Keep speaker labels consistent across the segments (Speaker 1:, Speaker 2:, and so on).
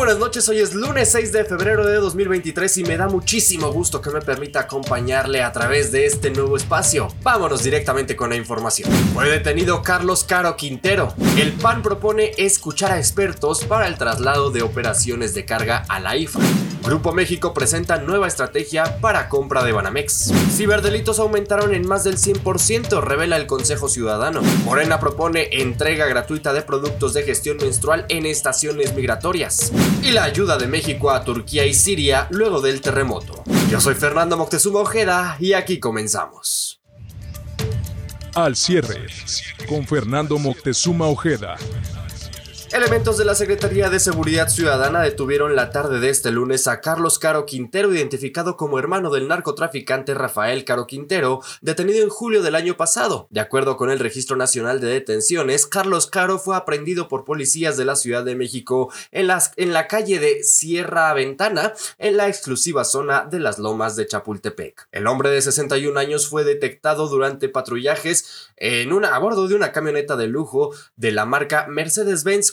Speaker 1: buenas noches, hoy es lunes 6 de febrero de 2023 y me da muchísimo gusto que me permita acompañarle a través de este nuevo espacio. Vámonos directamente con la información. Fue detenido Carlos Caro Quintero. El PAN propone escuchar a expertos para el traslado de operaciones de carga a la IFA. Grupo México presenta nueva estrategia para compra de Banamex. Ciberdelitos aumentaron en más del 100%, revela el Consejo Ciudadano. Morena propone entrega gratuita de productos de gestión menstrual en estaciones migratorias. Y la ayuda de México a Turquía y Siria luego del terremoto. Yo soy Fernando Moctezuma Ojeda y aquí comenzamos.
Speaker 2: Al cierre, con Fernando Moctezuma Ojeda.
Speaker 1: Elementos de la Secretaría de Seguridad Ciudadana detuvieron la tarde de este lunes a Carlos Caro Quintero, identificado como hermano del narcotraficante Rafael Caro Quintero, detenido en julio del año pasado. De acuerdo con el Registro Nacional de Detenciones, Carlos Caro fue aprendido por policías de la Ciudad de México en, la calle de Sierra Ventana, en la exclusiva zona de las Lomas de Chapultepec. El hombre de 61 años fue detectado durante patrullajes en una, a bordo de una camioneta de lujo de la marca Mercedes-Benz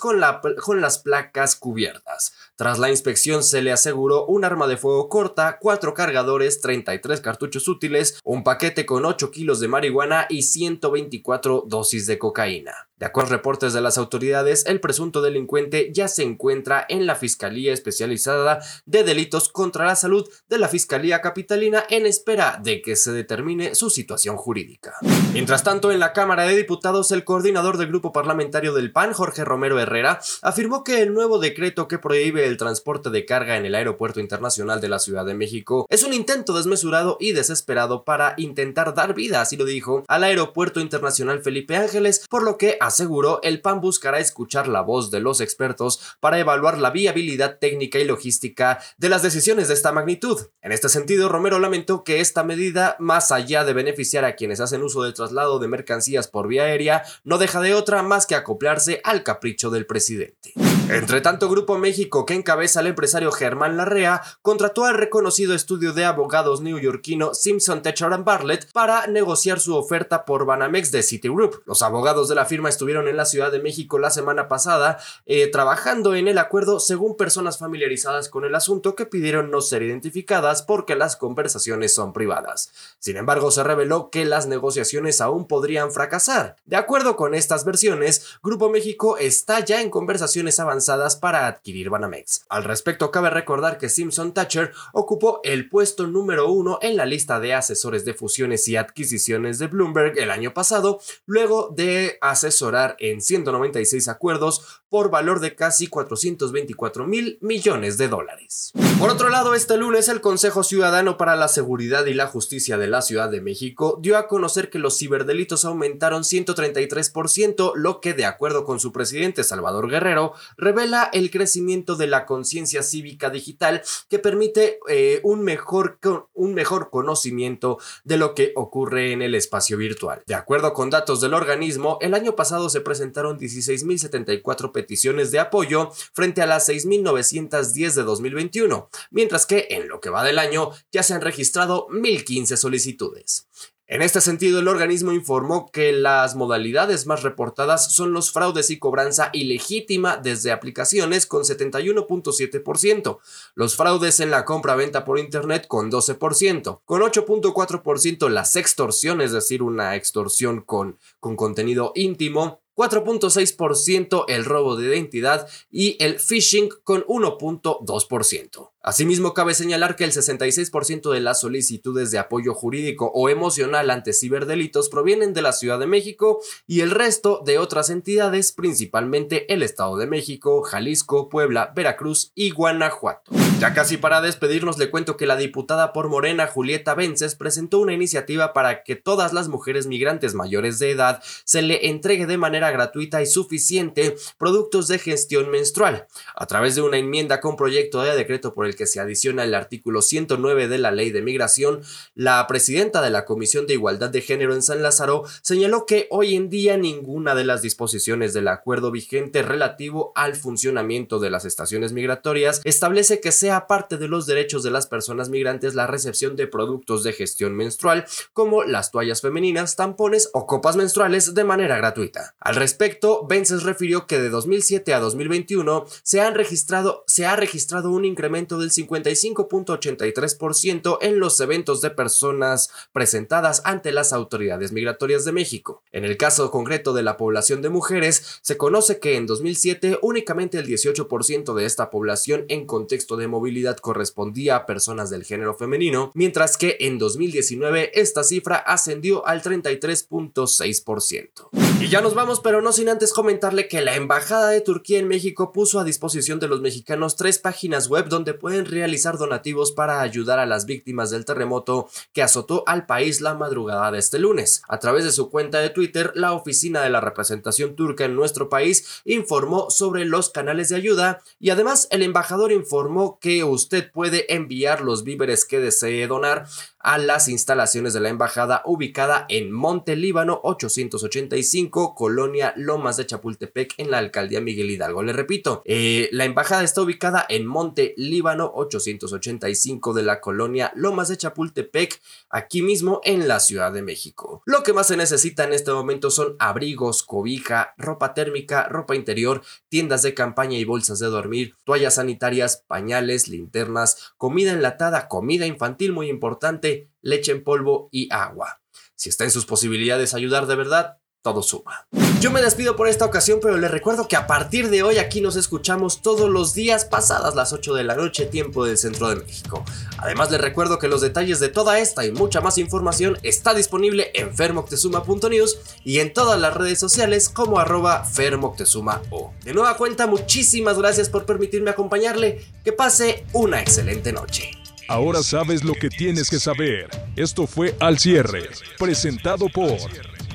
Speaker 1: con, las placas cubiertas. Tras la inspección se le aseguró un arma de fuego corta, cuatro cargadores, 33 cartuchos útiles, un paquete con 8 kilos de marihuana y 124 dosis de cocaína. De acuerdo a reportes de las autoridades, el presunto delincuente ya se encuentra en la Fiscalía Especializada de Delitos contra la Salud de la Fiscalía Capitalina en espera de que se determine su situación jurídica. Mientras tanto, en la Cámara de Diputados, el coordinador del grupo parlamentario del PAN, Jorge Romero Herrera, afirmó que el nuevo decreto que prohíbe el transporte de carga en el Aeropuerto Internacional de la Ciudad de México es un intento desmesurado y desesperado para intentar dar vida, así lo dijo, al Aeropuerto Internacional Felipe Ángeles, por lo que aseguró, el PAN buscará escuchar la voz de los expertos para evaluar la viabilidad técnica y logística de las decisiones de esta magnitud. En este sentido, Romero lamentó que esta medida, más allá de beneficiar a quienes hacen uso del traslado de mercancías por vía aérea, no deja de otra más que acoplarse al capricho del presidente. Entre tanto, Grupo México, que encabeza el empresario Germán Larrea, contrató al reconocido estudio de abogados neoyorquino Simpson Techer Bartlett para negociar su oferta por Banamex de Citigroup. Los abogados de la firma estuvieron en la Ciudad de México la semana pasada eh, trabajando en el acuerdo según personas familiarizadas con el asunto que pidieron no ser identificadas porque las conversaciones son privadas. Sin embargo, se reveló que las negociaciones aún podrían fracasar. De acuerdo con estas versiones, Grupo México está ya en conversaciones avanzadas para adquirir Banamex. Al respecto, cabe recordar que Simpson Thatcher ocupó el puesto número uno en la lista de asesores de fusiones y adquisiciones de Bloomberg el año pasado, luego de asesorar en 196 acuerdos por valor de casi 424 mil millones de dólares. Por otro lado, este lunes el Consejo Ciudadano para la Seguridad y la Justicia de la Ciudad de México dio a conocer que los ciberdelitos aumentaron 133%, lo que de acuerdo con su presidente Salvador Guerrero revela el crecimiento de la conciencia cívica digital que permite eh, un, mejor, un mejor conocimiento de lo que ocurre en el espacio virtual. De acuerdo con datos del organismo, el año pasado se presentaron 16.074 peticiones de apoyo frente a las 6.910 de 2021, mientras que en lo que va del año ya se han registrado 1.015 solicitudes. En este sentido, el organismo informó que las modalidades más reportadas son los fraudes y cobranza ilegítima desde aplicaciones con 71.7%, los fraudes en la compra-venta por Internet con 12%, con 8.4% las extorsiones, es decir, una extorsión con, con contenido íntimo, 4.6% el robo de identidad y el phishing con 1.2%. Asimismo, cabe señalar que el 66% de las solicitudes de apoyo jurídico o emocional ante ciberdelitos provienen de la Ciudad de México y el resto de otras entidades, principalmente el Estado de México, Jalisco, Puebla, Veracruz y Guanajuato. Ya casi para despedirnos le cuento que la diputada por Morena Julieta Vences presentó una iniciativa para que todas las mujeres migrantes mayores de edad se le entregue de manera gratuita y suficiente productos de gestión menstrual. A través de una enmienda con proyecto de decreto por el que se adiciona el artículo 109 de la Ley de Migración, la presidenta de la Comisión de Igualdad de Género en San Lázaro señaló que hoy en día ninguna de las disposiciones del acuerdo vigente relativo al funcionamiento de las estaciones migratorias establece que se sea parte de los derechos de las personas migrantes la recepción de productos de gestión menstrual como las toallas femeninas, tampones o copas menstruales de manera gratuita. Al respecto, Vences refirió que de 2007 a 2021 se, han registrado, se ha registrado un incremento del 55.83% en los eventos de personas presentadas ante las autoridades migratorias de México. En el caso concreto de la población de mujeres, se conoce que en 2007 únicamente el 18% de esta población en contexto de movilidad correspondía a personas del género femenino, mientras que en 2019 esta cifra ascendió al 33.6%. Y ya nos vamos, pero no sin antes comentarle que la Embajada de Turquía en México puso a disposición de los mexicanos tres páginas web donde pueden realizar donativos para ayudar a las víctimas del terremoto que azotó al país la madrugada de este lunes. A través de su cuenta de Twitter, la oficina de la representación turca en nuestro país informó sobre los canales de ayuda y además el embajador informó que usted puede enviar los víveres que desee donar a las instalaciones de la embajada ubicada en Monte Líbano 885, Colonia Lomas de Chapultepec en la alcaldía Miguel Hidalgo. Le repito, eh, la embajada está ubicada en Monte Líbano 885 de la colonia Lomas de Chapultepec, aquí mismo en la Ciudad de México. Lo que más se necesita en este momento son abrigos, cobija, ropa térmica, ropa interior, tiendas de campaña y bolsas de dormir, toallas sanitarias, pañales, linternas, comida enlatada, comida infantil muy importante, leche en polvo y agua. Si está en sus posibilidades ayudar de verdad, todo suma. Yo me despido por esta ocasión, pero les recuerdo que a partir de hoy aquí nos escuchamos todos los días pasadas las 8 de la noche, tiempo del centro de México. Además les recuerdo que los detalles de toda esta y mucha más información está disponible en fermoctezuma.news y en todas las redes sociales como arroba fermoctezuma.o. De nueva cuenta, muchísimas gracias por permitirme acompañarle. Que pase una excelente noche.
Speaker 2: Ahora sabes lo que tienes que saber. Esto fue Al Cierre, presentado por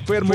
Speaker 2: Fermo.